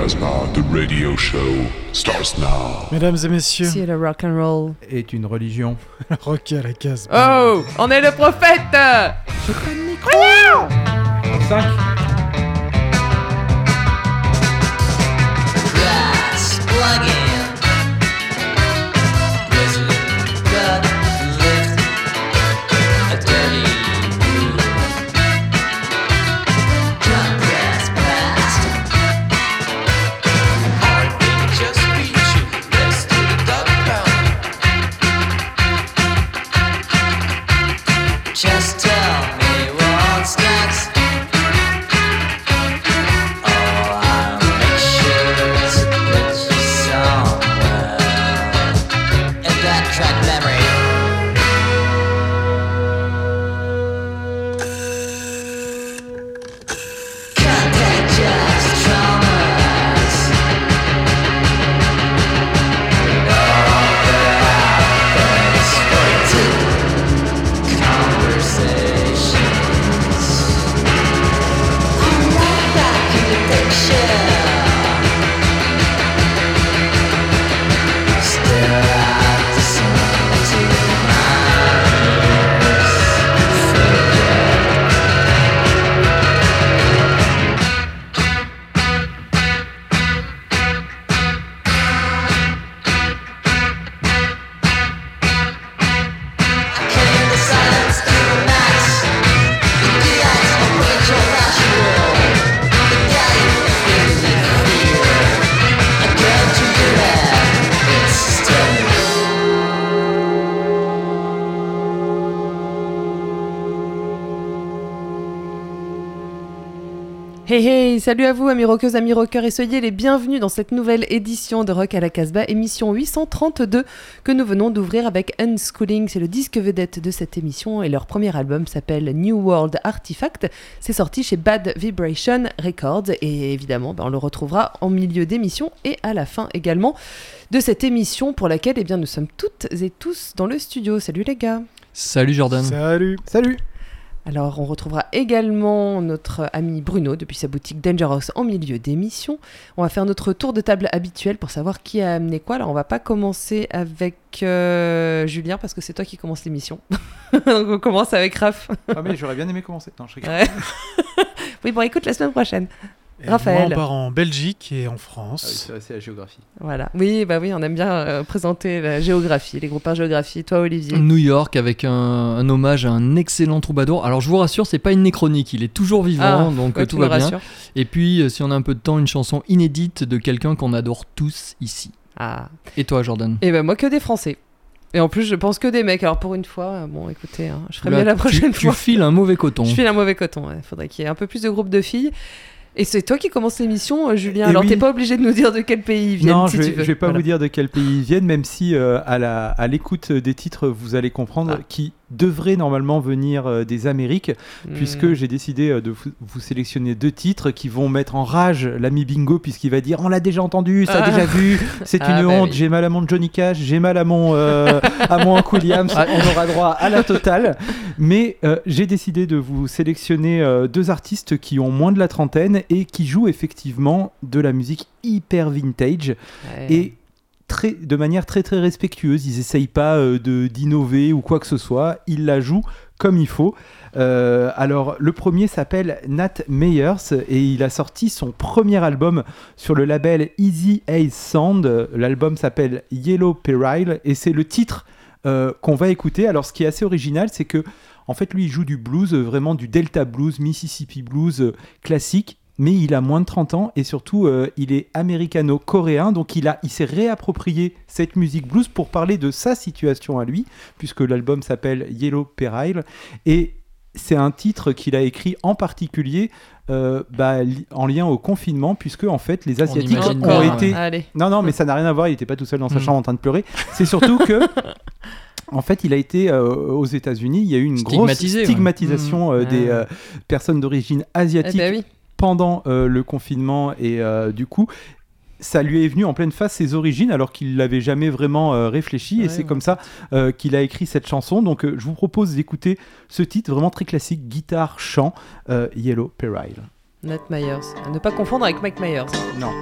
Casbah, the radio show starts now. Mesdames et messieurs, Si le rock and roll. est une religion. rock à la case. Oh, on est le prophète. J'ai pas de micro 5 salut à vous amis rockeuses, amis rockeurs et soyez les bienvenus dans cette nouvelle édition de Rock à la Casbah, émission 832 que nous venons d'ouvrir avec Unschooling. C'est le disque vedette de cette émission et leur premier album s'appelle New World Artifact. C'est sorti chez Bad Vibration Records et évidemment ben, on le retrouvera en milieu d'émission et à la fin également de cette émission pour laquelle eh bien, nous sommes toutes et tous dans le studio. Salut les gars Salut Jordan. Salut. Salut Alors, on retrouvera également notre ami Bruno depuis sa boutique Dangerous en milieu d'émission. On va faire notre tour de table habituel pour savoir qui a amené quoi. Alors, on va pas commencer avec euh, Julien parce que c'est toi qui commence l'émission. Donc, on commence avec Raph. Ah mais j'aurais bien aimé commencer. Non, je rigole. Ouais. oui, bon, écoute la semaine prochaine. Raphaël. moi, on part en Belgique et en Ah oui, France. c'est la géographie. Voilà. Oui, bah oui, on aime bien euh, présenter la géographie, les groupes par géographie. Toi, Olivier. New York avec un, un hommage à un excellent troubadour. Alors je vous rassure, c'est pas une nécronique, il est toujours vivant, Ah, donc ouais, tu tout va bien. rassures. Et puis, euh, si on a un peu de temps, une chanson inédite de quelqu'un qu'on adore tous ici. Ah. Et toi, Jordan Et ben moi, que des Français. Et en plus, je pense que des mecs. Alors, pour une fois, euh, bon, écoutez, hein, je ferai mieux la tu- prochaine tu, fois. files un mauvais coton. Je file un mauvais coton. Il faudrait qu'il y ait un peu plus de groupes de filles. Et c'est toi qui commence l'émission, euh, Julien. Et Alors, oui. t'es pas obligé de nous dire de quel pays ils viennent, non, si je, tu vais, veux. je vais pas Voilà. vous dire de quel pays ils viennent, même si euh, à la à l'écoute des titres, vous allez comprendre Ah. qui devraient normalement venir euh, des Amériques, Hmm. puisque j'ai décidé euh, de vous, sélectionner deux titres qui vont mettre en rage l'ami Bingo, puisqu'il va dire on l'a déjà entendu, ça Ah. déjà vu, c'est Ah, une bah honte, oui. j'ai mal à mon Johnny Cash, j'ai mal à mon euh, à mon Williams, Ah. on aura droit à la totale. Mais euh, j'ai décidé de vous sélectionner euh, deux artistes qui ont moins de la trentaine et qui jouent effectivement de la musique hyper vintage Ouais. et de manière très très respectueuse. Ils essayent pas euh, de d'innover ou quoi que ce soit. Ils la jouent comme il faut. Euh, alors le premier s'appelle Nat Meyers et il a sorti son premier album sur le label Easy Ace Sound. L'album s'appelle Yellow Peril et c'est le titre euh, qu'on va écouter. Alors ce qui est assez original, c'est que en fait lui il joue du blues, vraiment du Delta blues, Mississippi blues classique mais il a moins de 30 ans et surtout euh, il est américano-coréen, donc il, a, il s'est réapproprié cette musique blues pour parler de sa situation à lui, puisque l'album s'appelle Yellow Peril, et c'est un titre qu'il a écrit en particulier euh, bah, li- en lien au confinement, puisque en fait les Asiatiques ont bien, été... Allez. Non, non, mais ça n'a rien à voir, il n'était pas tout seul dans sa Mm. chambre en train de pleurer, c'est surtout que... En fait, il a été euh, aux États-Unis. Il y a eu une grosse ouais. stigmatisation euh, Mm. des euh, personnes d'origine Eh asiatique ben oui pendant euh, le confinement et euh, du coup ça lui est venu en pleine face ses origines alors qu'il l'avait jamais vraiment euh, réfléchi et c'est comme ça qu'il a écrit cette chanson. Donc je vous propose d'écouter ce titre vraiment très classique guitare chant Yellow Peril. Nat Myers, ne pas confondre avec Mike Myers. Non.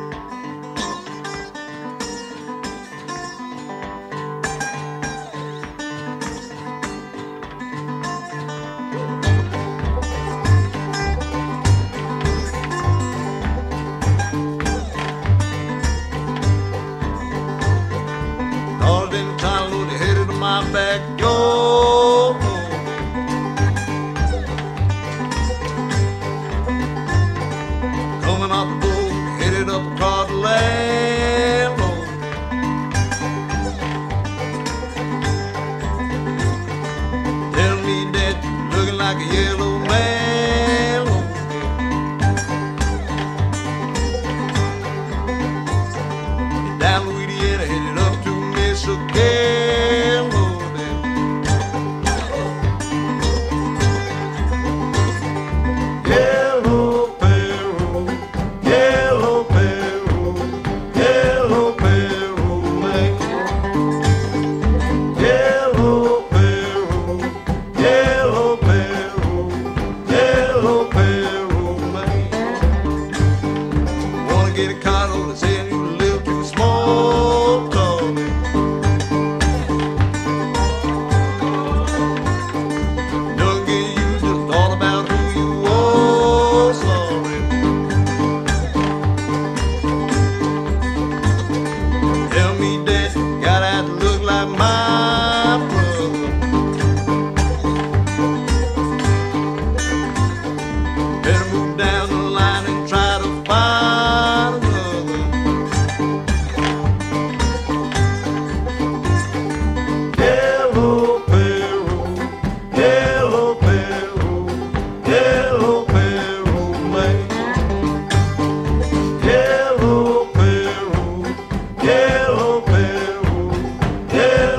back.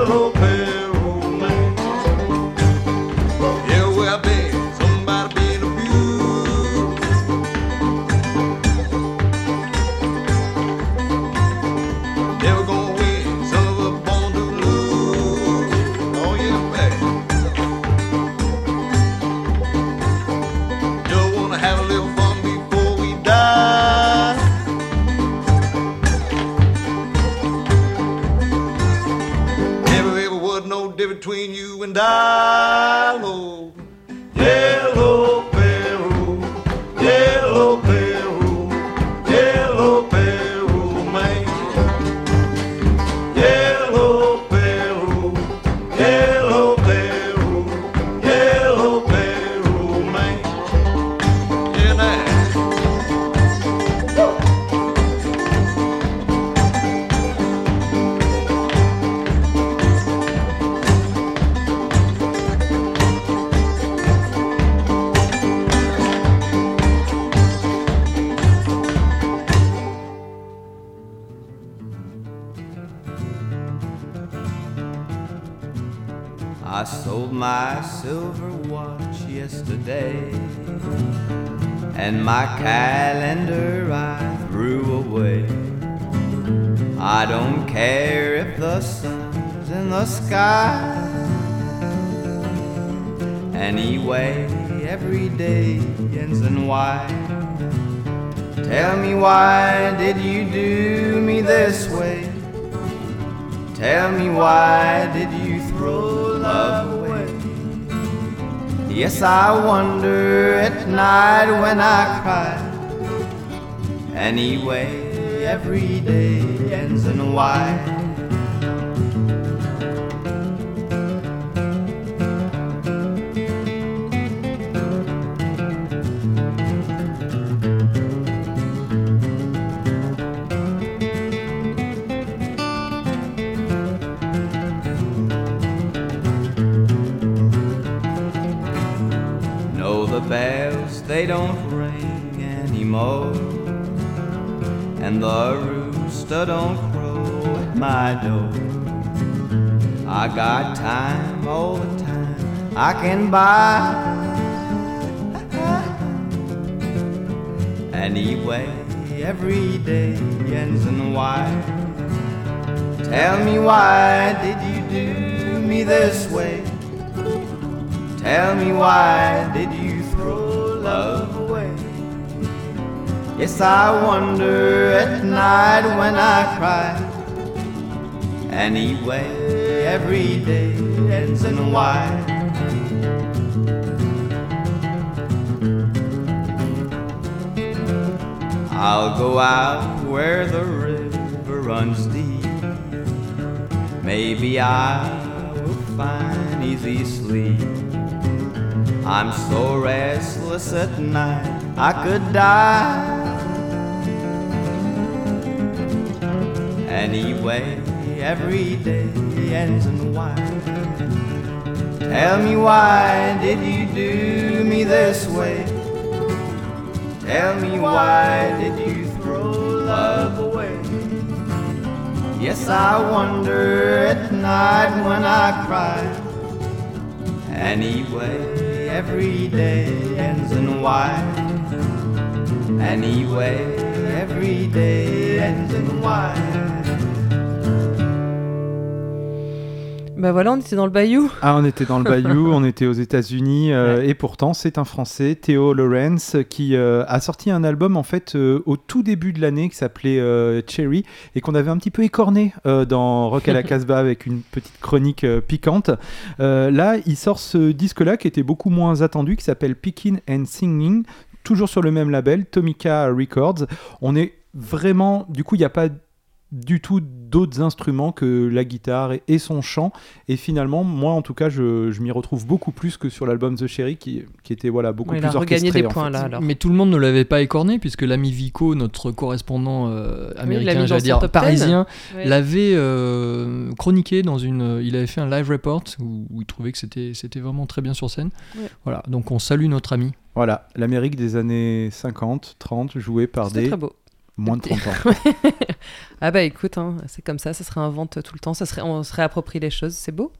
loucura. Yes, I wonder at night when I cry. Anyway, every day ends in a Y. and the rooster don't crow at my door. I got time all the time I can buy. Anyway, every day ends in why. Tell me why did you do me this way? Tell me why did you? Yes, I wonder at night when I cry. Anyway, every day ends in Y. I'll go out where the river runs deep. Maybe I will find easy sleep. I'm so restless at night, I could die. Anyway, every day ends in Y. Tell me why did you do me this way? Tell me why did you throw love away? Yes, I wonder at night when I cry. Anyway, every day ends in Y. Anyway, every day ends in Y. Bah voilà, on était dans le bayou. Ah, on était dans le Bayou, on était aux États-Unis, euh, et pourtant c'est un Français, Théo Lawrence, qui euh, a sorti un album en fait euh, au tout début de l'année qui s'appelait Cherry et qu'on avait un petit peu écorné dans Rock à la Casbah avec une petite chronique piquante. Là, il sort ce disque-là qui était beaucoup moins attendu, qui s'appelle Picking and Singing, toujours sur le même label, Tomica Records. On est vraiment, du coup, il n'y a pas du tout d'autres instruments que la guitare et, et son chant et finalement moi en tout cas je, je m'y retrouve beaucoup plus que sur l'album The Cherry qui, qui était voilà beaucoup plus orchestré des en points fait. là alors. Mais tout le monde ne l'avait pas écorné puisque l'ami Vico, notre correspondant euh, américain, j'allais dire top 10. parisien, Ouais. l'avait euh, chroniqué dans une. Il avait fait un live report où, où il trouvait que c'était c'était vraiment très bien sur scène. Ouais. Voilà, donc on salue notre ami. Voilà, l'Amérique des années 50, 30 jouée par des très beau. Moins de 30 ans. Ah bah écoute, hein, c'est comme ça, ça se réinvente tout le temps, ça serait, on se réapproprie les choses, c'est beau.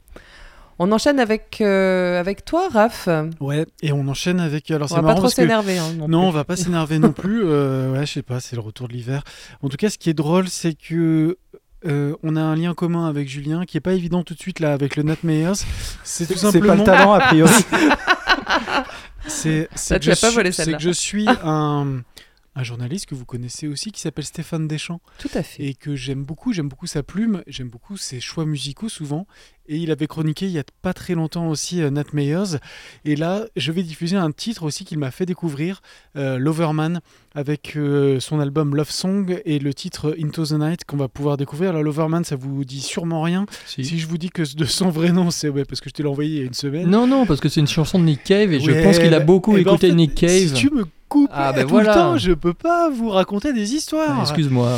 On enchaîne avec, euh, avec toi, Raph. Ouais, et on enchaîne avec. Alors On c'est va marrant pas trop que- s'énerver. hein, non, Non, on va pas s'énerver non plus. euh, ouais, je sais pas, c'est le retour de l'hiver. En tout cas, ce qui est drôle, c'est que euh, on a un lien commun avec Julien qui est pas évident tout de suite là avec le Nat Meyers. C'est tout C'est pas simplement. le talent a priori. C'est que tu je pas volé, que je suis un, un journaliste que vous connaissez aussi qui s'appelle Stéphane Deschamps Tout à fait. et que j'aime beaucoup. J'aime beaucoup sa plume, j'aime beaucoup ses choix musicaux souvent. Et il avait chroniqué il y a pas très longtemps aussi euh, Nat Meyers. Et là, je vais diffuser un titre aussi qu'il m'a fait découvrir, euh, Loverman, avec euh, son album Love Song et le titre Into the Night qu'on va pouvoir découvrir. Alors Loverman, ça vous dit sûrement rien. Si. Si je vous dis que de son vrai nom, c'est ouais, parce que je te l'ai envoyé il y a une semaine. Non, non, parce que c'est une chanson de Nick Cave et je pense qu'il a bah, beaucoup eh ben, en écouté fait, Nick Cave. Si tu me coupes Ah, ben tout voilà. le temps, je peux pas vous raconter des histoires. Ah, Excuse-moi.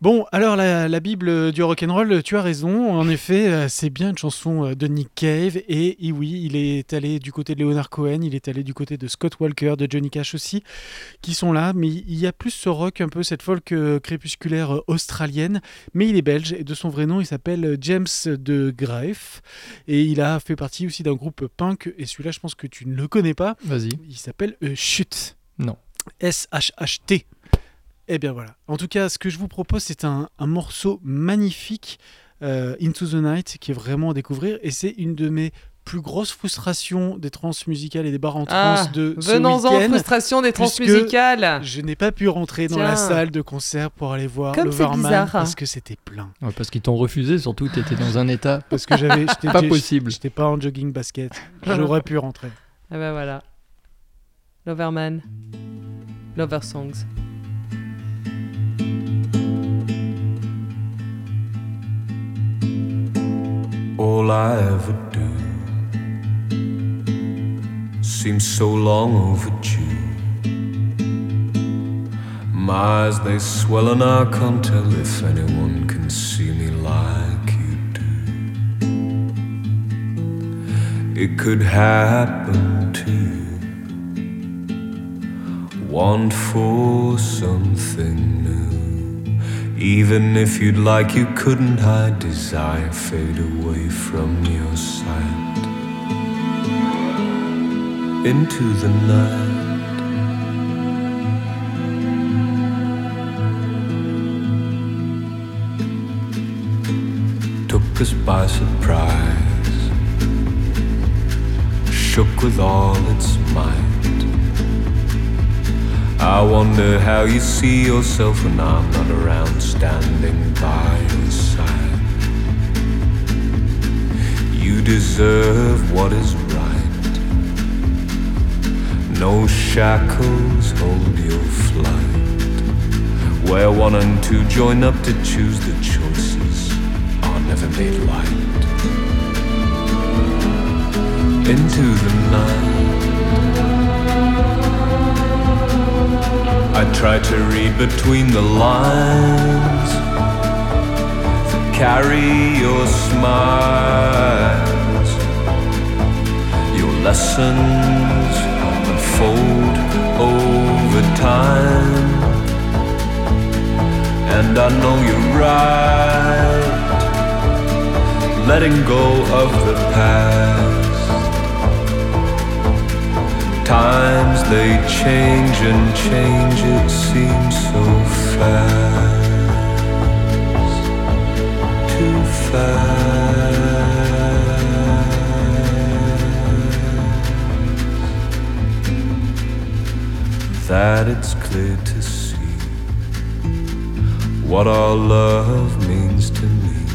Bon, alors la, la Bible du rock'n'roll, tu as raison. En effet, euh, c'est bien une chanson euh, de Nick Cave. Et, et oui, il est allé du côté de Leonard Cohen, il est allé du côté de Scott Walker, de Johnny Cash aussi, qui sont là. Mais il y a plus ce rock, un peu cette folk euh, crépusculaire australienne. Mais il est belge et de son vrai nom, il s'appelle James de Graef. Et il a fait partie aussi d'un groupe punk. Et celui-là, je pense que tu ne le connais pas. Vas-y. Il s'appelle euh, Chut. Non. S-H-H-T. Eh bien voilà. En tout cas, ce que je vous propose, c'est un, un morceau magnifique, euh, Into the Night, qui est vraiment à découvrir. Et c'est une de mes plus grosses frustrations des trans musicales et des bars en trans Ah, de ce venons-en, frustration des trans musicales. Je n'ai pas pu rentrer dans la salle de concert pour aller voir Comme Loverman bizarre. parce que c'était plein. Ouais, parce qu'ils t'ont refusé, surtout tu étais dans un état Parce que j'avais, pas possible. J'étais pas en jogging basket. J'aurais pu rentrer. Ah bah voilà. Loverman. Lover Songs. all I ever do seems so long overdue. My eyes they swell and I can't tell if anyone can see me like you do. It could happen to you. Want for something new. Even if you'd like, you couldn't hide desire fade away from your sight into the night. Took us by surprise, shook with all its might. I wonder how you see yourself when I'm not around standing by your side. You deserve what is right. No shackles hold your flight. Where one and two join up to choose the choices are never made light. Into the night. I try to read between the lines to carry your smiles. Your lessons unfold over time. And I know you're right. Letting go of the past. Times they change and change, it seems so fast. Too fast. That it's clear to see what our love means to me.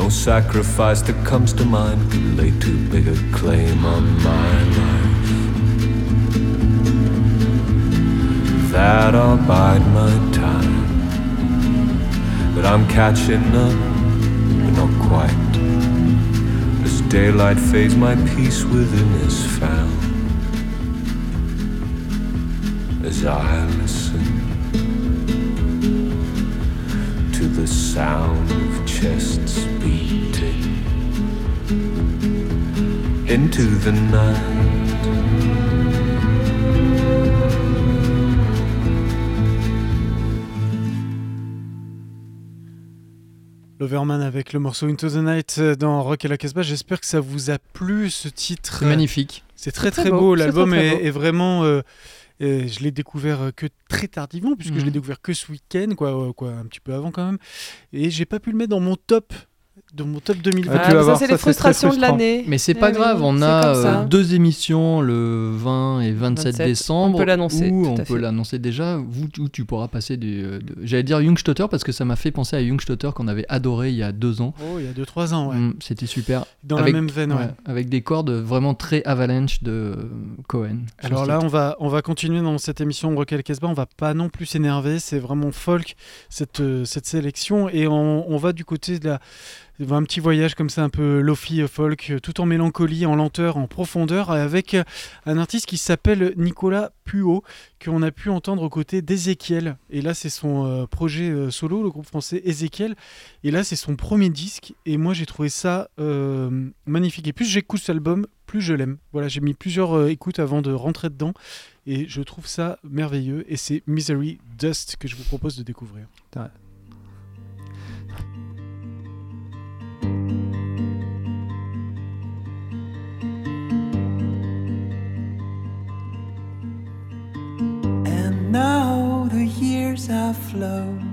No sacrifice that comes to mind could lay too big a claim on my life. That I'll bide my time. But I'm catching up, but not quite. As daylight fades, my peace within is found. As I listen the sound of chests beating into the night. L'Overman avec le morceau Into the Night dans Rock et la Casbah. J'espère que ça vous a plu ce titre. C'est magnifique. C'est très très très beau, L'album est vraiment. euh, euh, je l'ai découvert euh, que très tardivement, puisque je Mhm. l'ai découvert que ce week-end, quoi, euh, quoi, un petit peu avant quand même. Et j'ai pas pu le mettre dans mon top, dans mon top 2020. Ah, Ah, ça, c'est les frustrations de l'année. Mais c'est Eh pas oui, grave, on a euh, deux émissions le 20 et 27, 27, décembre. on peut l'annoncer, on peut l'annoncer déjà, où, où tu pourras passer du. euh, de- J'allais dire Jungstotter parce que ça m'a fait penser à Jungstotter qu'on avait adoré il y a deux ans. Oh, il y a 2-3 ans, ouais. Mm, C'était super. Dans Avec- la même veine, ouais. Ouais, avec des cordes vraiment très avalanche de euh, Cohen. Alors là, on va, on va continuer dans cette émission Rock et la Casbah. On va pas non plus s'énerver. C'est vraiment folk, cette, cette sélection. Et on, on va du côté de la. Un petit voyage comme ça, un peu lofi euh, folk, euh, tout en mélancolie, en lenteur, en profondeur, avec euh, un artiste qui s'appelle Nicolas Puot, qu'on a pu entendre aux côtés d'Ezekiel. Et là, c'est son projet solo, le groupe français Ezekiel. Et là, c'est son premier disque. Et moi, j'ai trouvé ça magnifique. Et plus j'écoute cet album, plus je l'aime. Voilà, j'ai mis plusieurs écoutes avant de rentrer dedans. Et je trouve ça merveilleux. Et c'est Misery Dust que je vous propose de découvrir. And now the years have flown.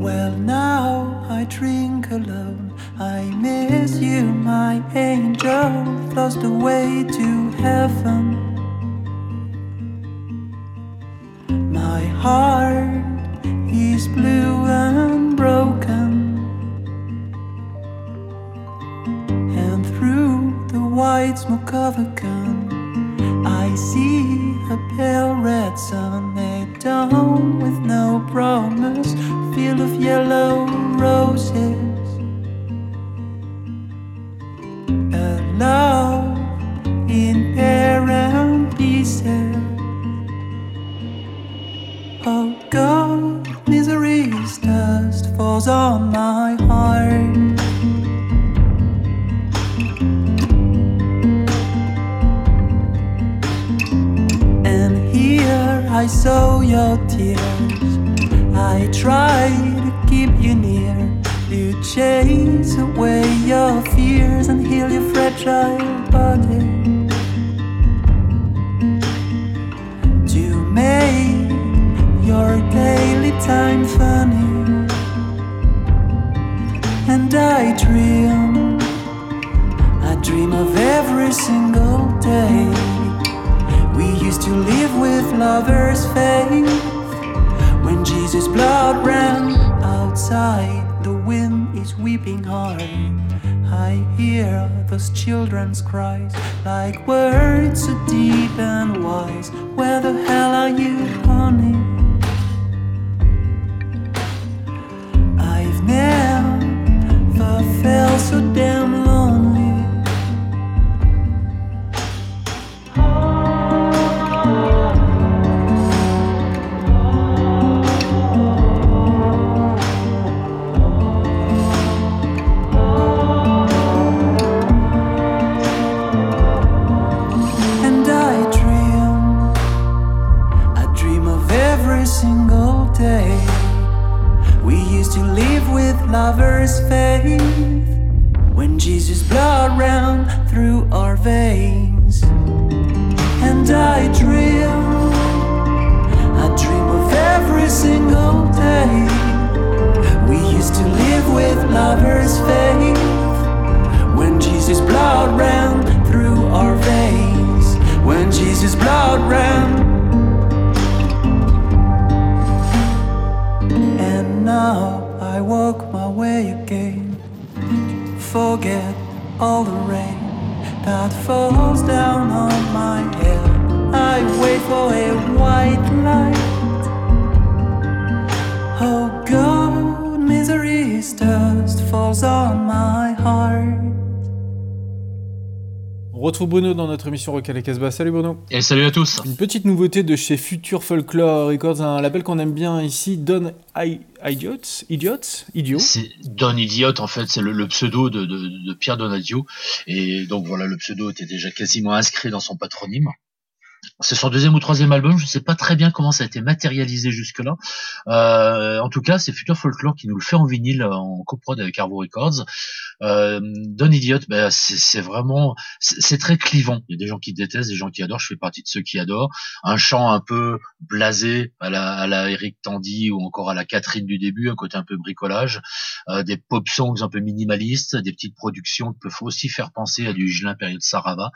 Well, now I drink alone. I miss you, my angel, lost away to heaven. My heart is blue and broken. White smoke of a gun, I see a pale red sun, a dawn with no promise, field of yellow roses. A love in parent pieces. Oh God, misery's dust falls on my heart. I saw your tears. I try to keep you near, to chase away your fears and heal your fragile body. To make your daily time funny. And I dream, I dream of every single day We used to live with lovers' faith. When Jesus' blood ran outside, the wind is weeping hard. I hear those children's cries like words so deep and wise. Where the hell are you, honey? I've never felt so damn lonely. Lovers' faith when Jesus' blood ran through our veins. And I dream, I dream of every single day. We used to live with lovers' faith when Jesus' blood ran through our veins. When Jesus' blood ran. And now walk my way again. Forget all the rain that falls down on my head. I wait for a white light. Oh God, misery's dust falls on my heart. On retrouve Bruno dans notre émission Rock à la Casbah. Salut Bruno. Et salut à tous. Une petite nouveauté de chez Future Folklore Records, un label qu'on aime bien ici, Don I- Idiots, Idiots, Idiot. C'est Don Idiot, en fait, c'est le, le pseudo de, de, de Pierre Donadio. Et donc voilà, le pseudo était déjà quasiment inscrit dans son patronyme. C'est son deuxième ou troisième album, je ne sais pas très bien comment ça a été matérialisé jusque-là. Euh, en tout cas, c'est Future Folklore qui nous le fait en vinyle en coprod avec Arvo Records. Euh, Don Idiot, ben, c'est vraiment, c'est très clivant. Il y a des gens qui détestent, des gens qui adorent. Je fais partie de ceux qui adorent. Un chant un peu blasé à la, à la Eric Tandy ou encore à la Catherine du début, un côté un peu bricolage, euh, des pop songs un peu minimalistes, des petites productions qui peuvent aussi faire penser à du Gilin période Sarava.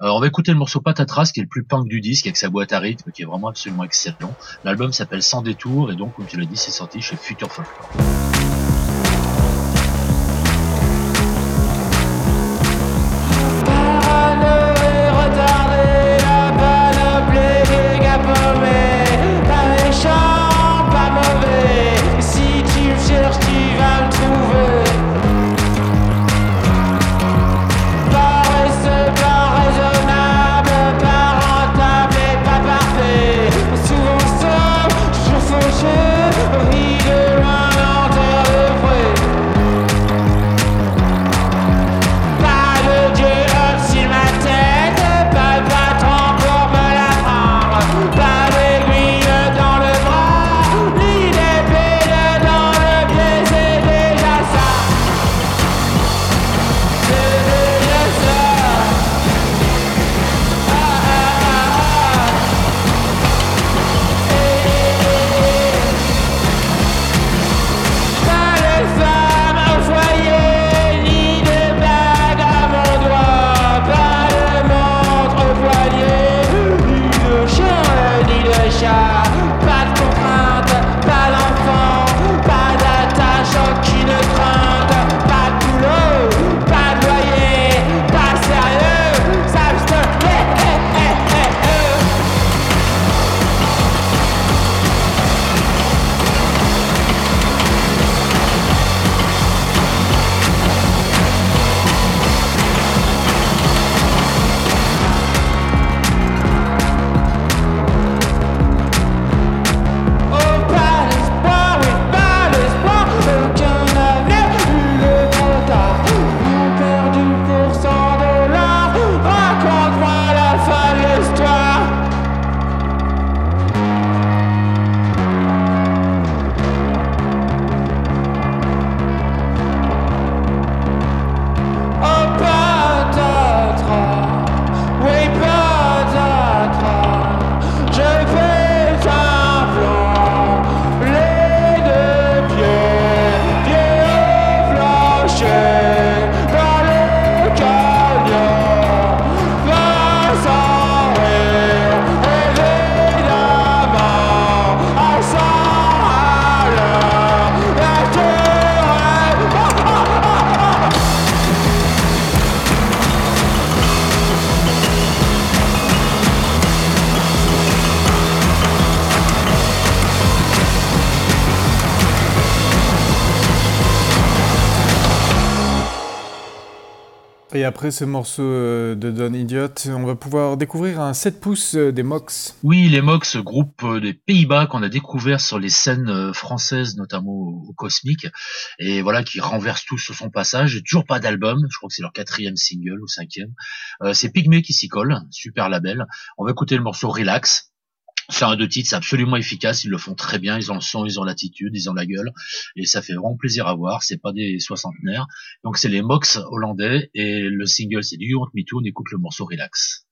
Euh, on va écouter le morceau Patatras qui est le plus punk du disque avec sa boîte à rythme qui est vraiment absolument excellent. L'album s'appelle Sans détour et donc comme tu l'as dit c'est sorti chez Future Folklore. Et après ce morceau euh, de Don Idiot, on va pouvoir découvrir un 7 pouces euh, des Mox. Oui, les Mox, groupe euh, des Pays-Bas qu'on a découvert sur les scènes françaises, notamment au, Cosmic, et voilà, qui renverse tout sur son passage. Toujours pas d'album, je crois que c'est leur quatrième single ou cinquième. Euh, c'est Pygmée qui s'y colle, super label. On va écouter le morceau Relax. C'est un deux titres, c'est absolument efficace, ils le font très bien, ils ont le son, ils ont l'attitude, ils ont la gueule, et ça fait vraiment plaisir à voir, c'est pas des soixantenaires. Donc c'est les Mox hollandais, et le single c'est du You Want Me Too, on écoute le morceau Relax.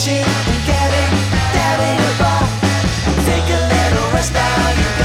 crashing and getting, getting above. Take a little rest now.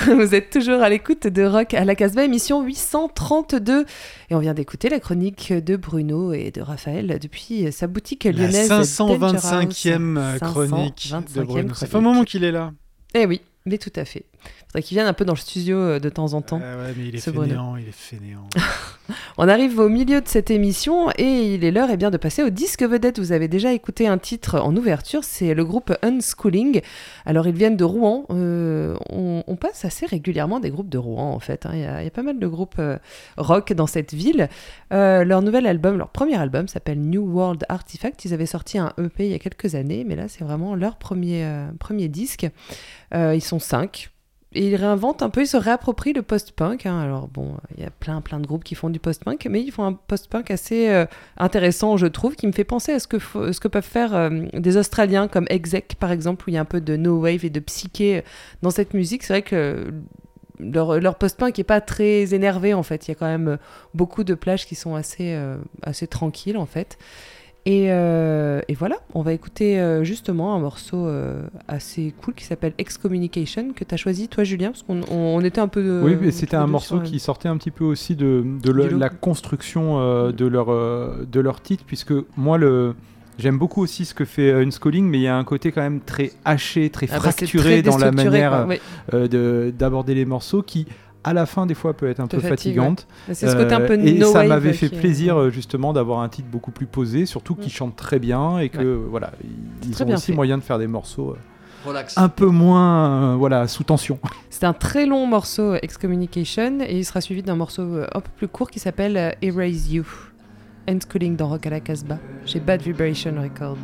Vous êtes toujours à l'écoute de Rock à la Casbah, émission 832. Et on vient d'écouter la chronique de Bruno et de Raphaël depuis sa boutique La lyonnaise. 525e Danger House. chronique de 525e Bruno. Ça fait un moment qu'il est là. Eh oui, mais tout à fait. Faudrait qu'il vienne un peu dans le studio euh, de temps en temps. Ah ouais, mais il est fainéant, il est fainéant. On arrive au milieu de cette émission et il est l'heure eh bien, de passer au disque vedette. Vous avez déjà écouté un titre en ouverture, c'est le groupe Unschooling. Alors ils viennent de Rouen. Euh, on, passe assez régulièrement des groupes de Rouen en fait. hein. Il y, a- pas mal de groupes euh, rock dans cette ville. Euh, leur nouvel album, leur premier album s'appelle New World Artifact. Ils avaient sorti un EP il y a quelques années, mais là c'est vraiment leur premier, premier disque. Ils sont cinq. Et il réinvente un peu, il se réapproprie le post-punk. hein. Alors bon, il y a plein plein de groupes qui font du post-punk, mais ils font un post-punk assez euh, intéressant, je trouve, qui me fait penser à ce que, peuvent faire euh, des Australiens comme Exec, par exemple, où il y a un peu de no wave et de psyché dans cette musique. C'est vrai que leur, leur post-punk est pas très énervé, en fait. Il y a quand même euh, beaucoup de plages qui sont assez, euh, assez tranquilles, en fait. Et, euh, et voilà, on va écouter euh, justement un morceau euh, assez cool qui s'appelle Excommunication que tu as choisi toi Julien parce qu'on on- on était un peu Oui, mais c'était un morceau qui sortait un petit peu aussi de, le- la construction euh, de, leur, de leur titre, puisque moi, le, j'aime beaucoup aussi ce que fait Unschooling, mais il y a un côté quand même très haché, très Ah bah, fracturé très dans la manière d'aborder les morceaux qui, à la fin, des fois, peut être un peu fatigante. ouais. C'est ce côté un peu et no ça m'avait fait plaisir, euh, justement, d'avoir un titre beaucoup plus posé, surtout qui Mm. chante très bien et que, voilà, ils ont bien aussi fait. moyen de faire des morceaux. euh, Relax. Un peu moins, euh, voilà, sous tension. C'est un très long morceau Excommunication et il sera suivi d'un morceau euh, un peu plus court qui s'appelle euh, Erase You. Unschooling dans Rock à la Casbah chez Bad Vibration Records.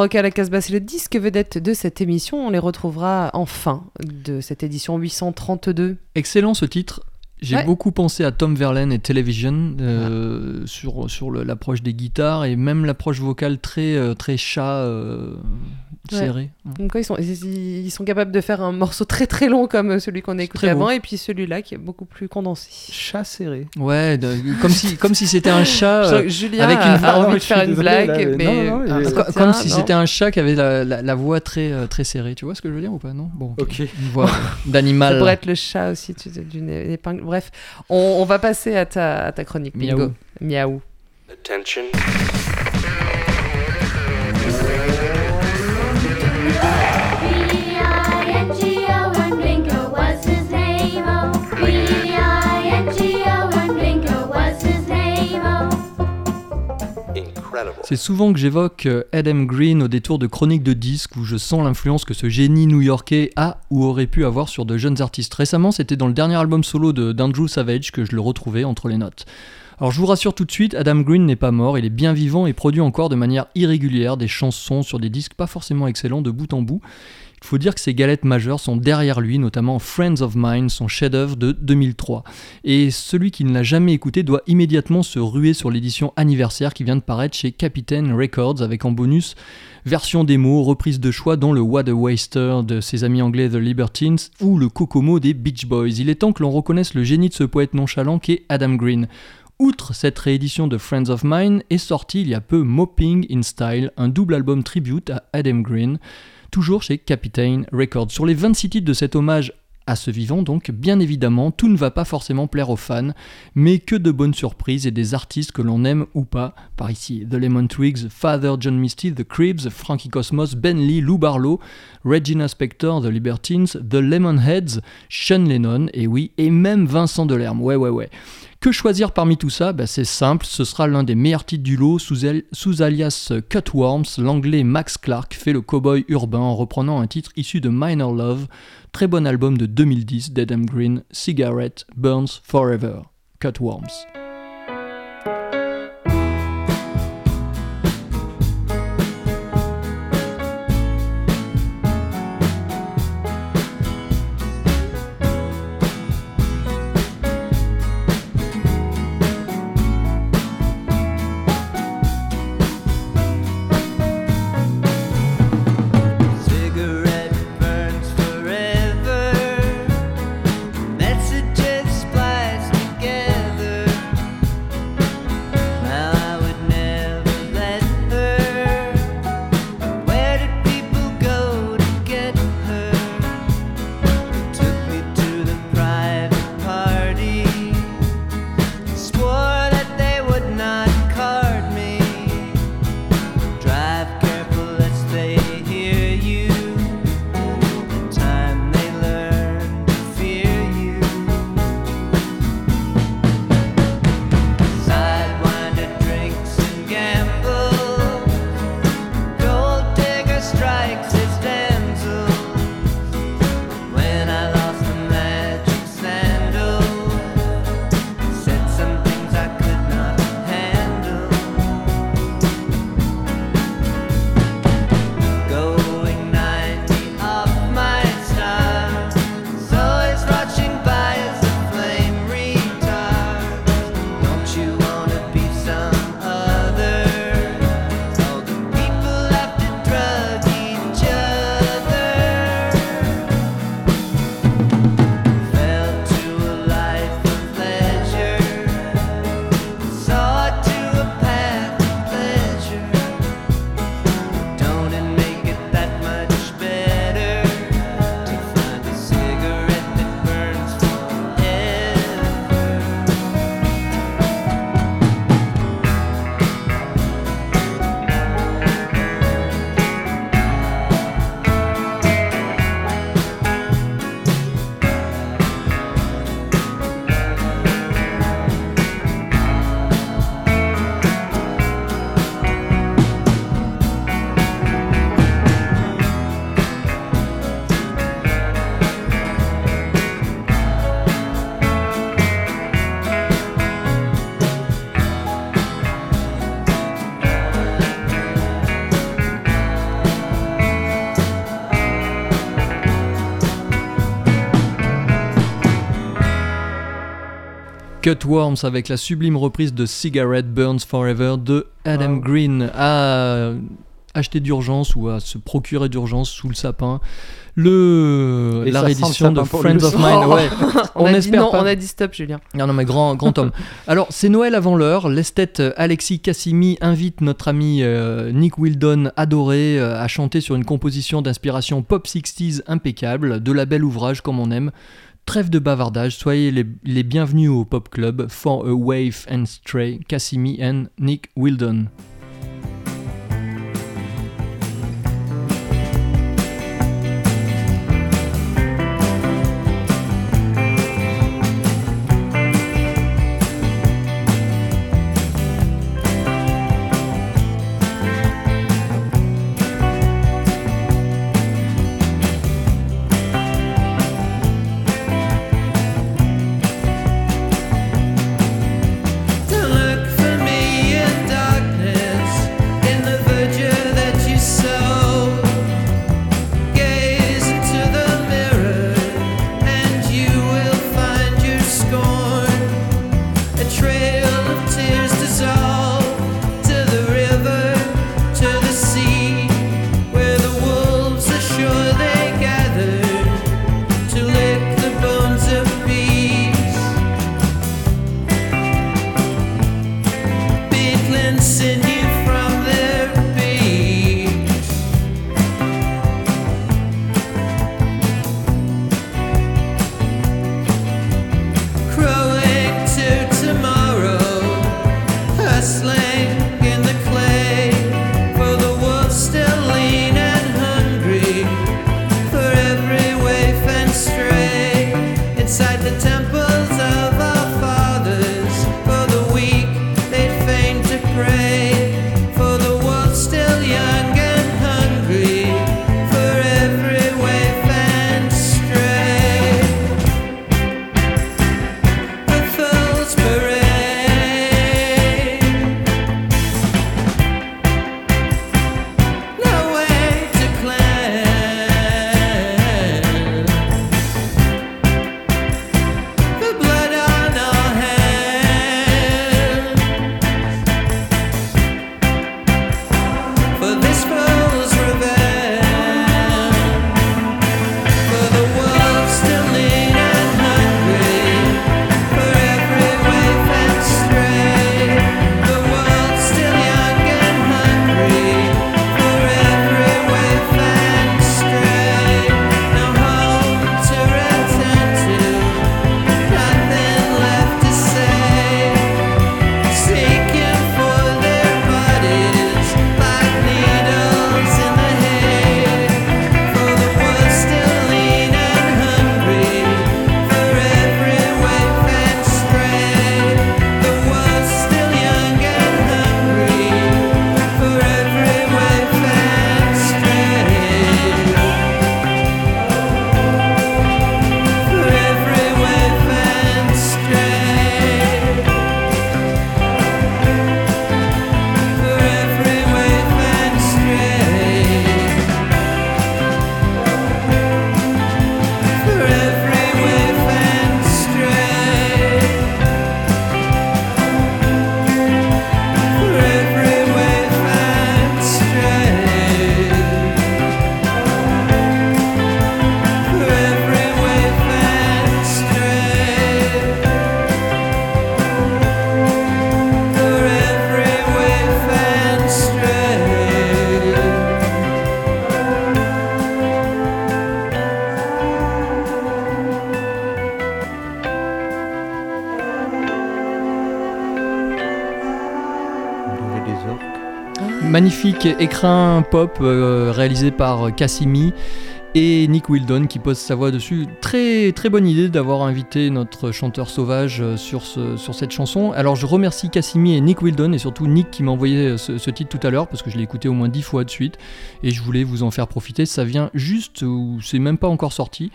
Rock à la Casbah, c'est le disque vedette de cette émission. On les retrouvera en fin de cette édition 832. Excellent ce titre. J'ai Ouais. beaucoup pensé à Tom Verlaine et Television euh, sur, sur le- l'approche des guitares et même l'approche vocale très, euh, très chat euh, Ouais. serré. Donc, ils, sont, ils, ils sont capables de faire un morceau très très long comme celui qu'on a écouté beau. avant, et puis celui-là qui est beaucoup plus condensé. Chat serré. Ouais, de- comme si comme si c'était un chat euh, Julien avec une a voix- envie de faire une blague, mais non, non, Ah, ça comme si c'était un chat qui avait la, la- la voix très très serrée. Tu vois ce que je veux dire ou pas? Non? Bon. Ok. Une voix Ça d'animal. pourrait être le chat aussi tu sais, d'une épingle. Bref, on, on va passer à ta, à ta chronique, Bingo. Miaou. Attention. C'est souvent que j'évoque euh, Adam Green au détour de chroniques de disques où je sens l'influence que ce génie new-yorkais a ou aurait pu avoir sur de jeunes artistes. Récemment, c'était dans le dernier album solo d'Andrew Savage que je le retrouvais entre les notes. Alors je vous rassure tout de suite, Adam Green n'est pas mort, il est bien vivant et produit encore de manière irrégulière des chansons sur des disques pas forcément excellents de bout en bout. Il faut dire que ses galettes majeures sont derrière lui, notamment Friends of Mine, son chef-d'œuvre de 2003. Et celui qui ne l'a jamais écouté doit immédiatement se ruer sur l'édition anniversaire qui vient de paraître chez Capitaine Records avec en bonus version démo, reprise de choix dont le What a Waster de ses amis anglais The Libertines ou le Kokomo des Beach Boys. Il est temps que l'on reconnaisse le génie de ce poète nonchalant qu'est Adam Green. Outre cette réédition de Friends of Mine, est sorti il y a peu Mopping in Style, un double album tribute à Adam Green, toujours chez Capitaine Records. Sur les 26 titres de cet hommage à ce vivant, donc, bien évidemment, tout ne va pas forcément plaire aux fans, mais que de bonnes surprises et des artistes que l'on aime ou pas. Par ici, The Lemon Twigs, Father John Misty, The Cribs, Frankie Cosmos, Ben Lee, Lou Barlow, Regina Spektor, The Libertines, The Lemonheads, Sean Lennon, et oui, et même Vincent Delerme. Ouais, ouais, ouais. Que choisir parmi tout ça Bah, C'est simple, ce sera l'un des meilleurs titres du lot sous, el- sous alias Cutworms. L'anglais Max Clark fait le cowboy urbain en reprenant un titre issu de Minor Love, très bon album de 2010 d'Adam Green, Cigarette Burns Forever. Cutworms. Cutworms avec la sublime reprise de Cigarette Burns Forever de Adam Green à acheter d'urgence ou à se procurer d'urgence sous le sapin. Le, Et la réédition de Friends of. Mine. Ouais. on, a dit espère non, pas. on a dit stop, Julien. Non, non, mais grand, grand homme. Alors, c'est Noël avant l'heure. L'esthète euh, Alexis Cassimi invite notre ami euh, Nick Wildon, adoré, euh, à chanter sur une composition d'inspiration pop 60s impeccable, de la belle ouvrage comme on aime. Trêve de bavardage, soyez les, bienvenus au Pop Club For a Wave and Stray, Cassimi and Nick Wildon. Magnifique écrin pop euh, réalisé par Cassimi et Nick Wildon qui pose sa voix dessus. Très très bonne idée d'avoir invité notre chanteur sauvage euh, sur, sur cette chanson. Alors je remercie Cassimi et Nick Wildon et surtout Nick qui m'a envoyé ce, ce titre tout à l'heure parce que je l'ai écouté au moins dix fois de suite et je voulais vous en faire profiter. Ça vient juste ou c'est même pas encore sorti.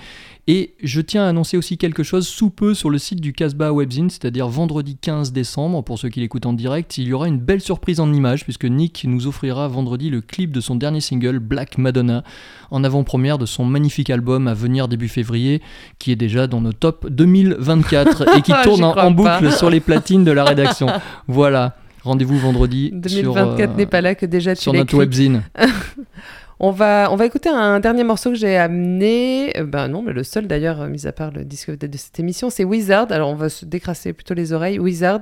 Et je tiens à annoncer aussi quelque chose sous peu sur le site du Casbah Webzine, c'est-à-dire vendredi 15 décembre, pour ceux qui l'écoutent en direct, il y aura une belle surprise en images, puisque Nick nous offrira vendredi le clip de son dernier single, Black Madonna, en avant-première de son magnifique album à venir début février, qui est déjà dans nos top 2024 et qui tourne en, boucle sur les platines de la rédaction. Voilà. Rendez-vous vendredi 2024 sur, euh, n'est pas là que déjà tu sur notre webzine. On va, on va écouter un dernier morceau que j'ai amené. Euh, Ben non, mais le seul d'ailleurs, euh, mis à part le disque de cette émission, c'est Wizard. Alors on va se décrasser plutôt les oreilles. Wizard,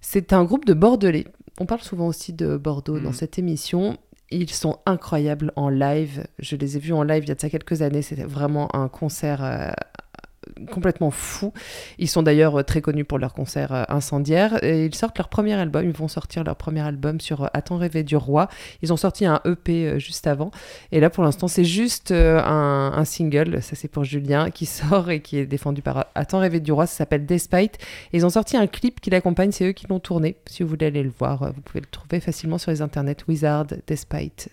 c'est un groupe de Bordelais. On parle souvent aussi de Bordeaux dans cette émission. Ils sont incroyables en live. Je les ai vus en live il y a de ça quelques années. C'était vraiment un concert euh, complètement fou. Ils sont d'ailleurs euh, très connus pour leurs concerts euh, incendiaires. Ils sortent leur premier album. Ils vont sortir leur premier album sur euh, Attends rêver du roi. Ils ont sorti un EP juste avant. Et là, pour l'instant, c'est juste un, single. Ça, c'est pour Julien qui sort et qui est défendu par Attends rêver du roi. Ça s'appelle Despite. Et ils ont sorti un clip qui l'accompagne. C'est eux qui l'ont tourné. Si vous voulez aller le voir, vous pouvez le trouver facilement sur les internets. Wizard Despite.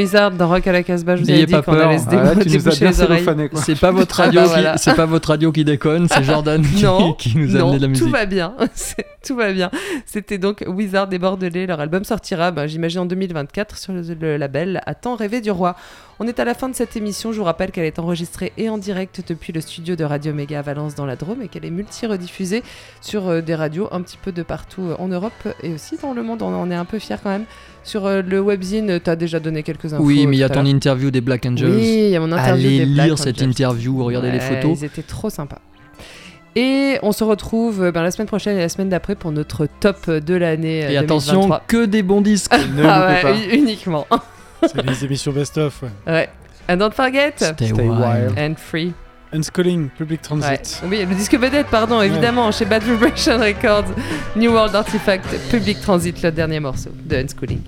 Wizard dans Rock à la Casbah, je vous N'ayez avais dit pas qu'on peur. allait se Ah, démo- là, tu nous as déboucher bien les oreilles. cellophané, quoi. C'est pas votre Ah radio, bah qui, c'est pas votre radio qui déconne, c'est Jordan qui, Non, qui nous a non, amené de la musique. tout va bien. Tout va bien. C'était donc Wizard des Bordelais. Leur album sortira, ben, j'imagine, en 2024 sur le, le label À tant rêvé du roi. On est à la fin de cette émission. Je vous rappelle qu'elle est enregistrée et en direct depuis le studio de Radio Méga à Valence dans la Drôme et qu'elle est multi-rediffusée sur euh, des radios un petit peu de partout euh, en Europe et aussi dans le monde. On en est un peu fiers quand même. Sur euh, le webzine, tu as déjà donné quelques infos. Oui, mais il y a ton interview des Black Angels. Oui, il y a mon interview Allez des Black lire cette interview, regardez les Ouais, photos. Ils étaient trop sympas. Et on se retrouve ben, la semaine prochaine et la semaine d'après pour notre top de l'année. Et attention, 2023. que des bons disques. Ne ah ouais, pas. uniquement. C'est les émissions best-of. Ouais. ouais. And don't forget. Stay Stay wild. wild. And free. Unschooling, Public Ouais. Transit. Oui, le disque vedette, pardon, évidemment, chez Bad Vibration Records. New World Artifact, Public Transit, le dernier morceau de Unschooling.